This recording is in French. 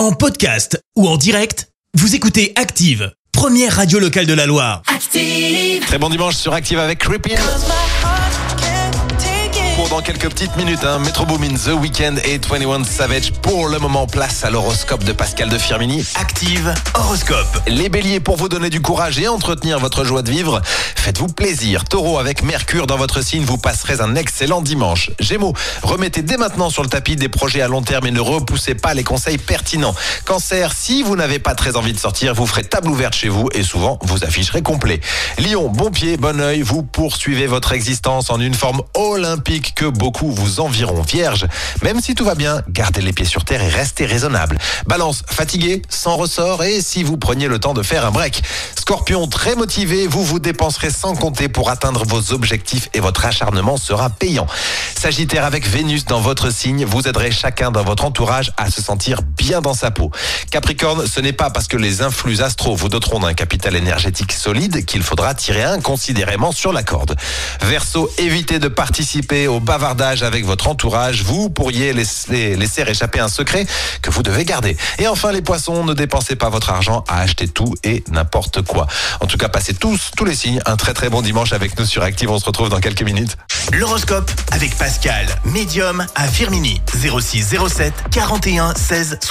En podcast ou en direct, vous écoutez Active, première radio locale de la Loire. Active. Très bon dimanche sur Active avec Creepin. Dans quelques petites minutes, hein, Metro Boomin, The Weeknd et 21 Savage. Pour le moment, place à l'horoscope de Pascal de Firmini. Active Horoscope. Les béliers, pour vous donner du courage et entretenir votre joie de vivre, faites-vous plaisir. Taureau, avec Mercure dans votre signe, vous passerez un excellent dimanche. Gémeaux, remettez dès maintenant sur le tapis des projets à long terme et ne repoussez pas les conseils pertinents. Cancer, si vous n'avez pas très envie de sortir, vous ferez table ouverte chez vous et souvent vous afficherez complet. Lion, bon pied, bon oeil, vous poursuivez votre existence en une forme olympique beaucoup vous envieront. Vierge, même si tout va bien, gardez les pieds sur terre et restez raisonnable. Balance, fatigué, sans ressort et si vous preniez le temps de faire un break. Scorpion, très motivé, vous vous dépenserez sans compter pour atteindre vos objectifs et votre acharnement sera payant. Sagittaire, avec Vénus dans votre signe, vous aiderez chacun dans votre entourage à se sentir dans sa peau. Capricorne, ce n'est pas parce que les influx astro vous doteront d'un capital énergétique solide qu'il faudra tirer inconsidérément sur la corde. Verseau, évitez de participer au bavardage avec votre entourage. Vous pourriez laisser, laisser échapper un secret que vous devez garder. Et enfin, les poissons, ne dépensez pas votre argent à acheter tout et n'importe quoi. En tout cas, passez tous, tous les signes, un très très bon dimanche avec nous sur Active. On se retrouve dans quelques minutes. L'horoscope avec Pascal, médium à Firmini. 06 07 41 16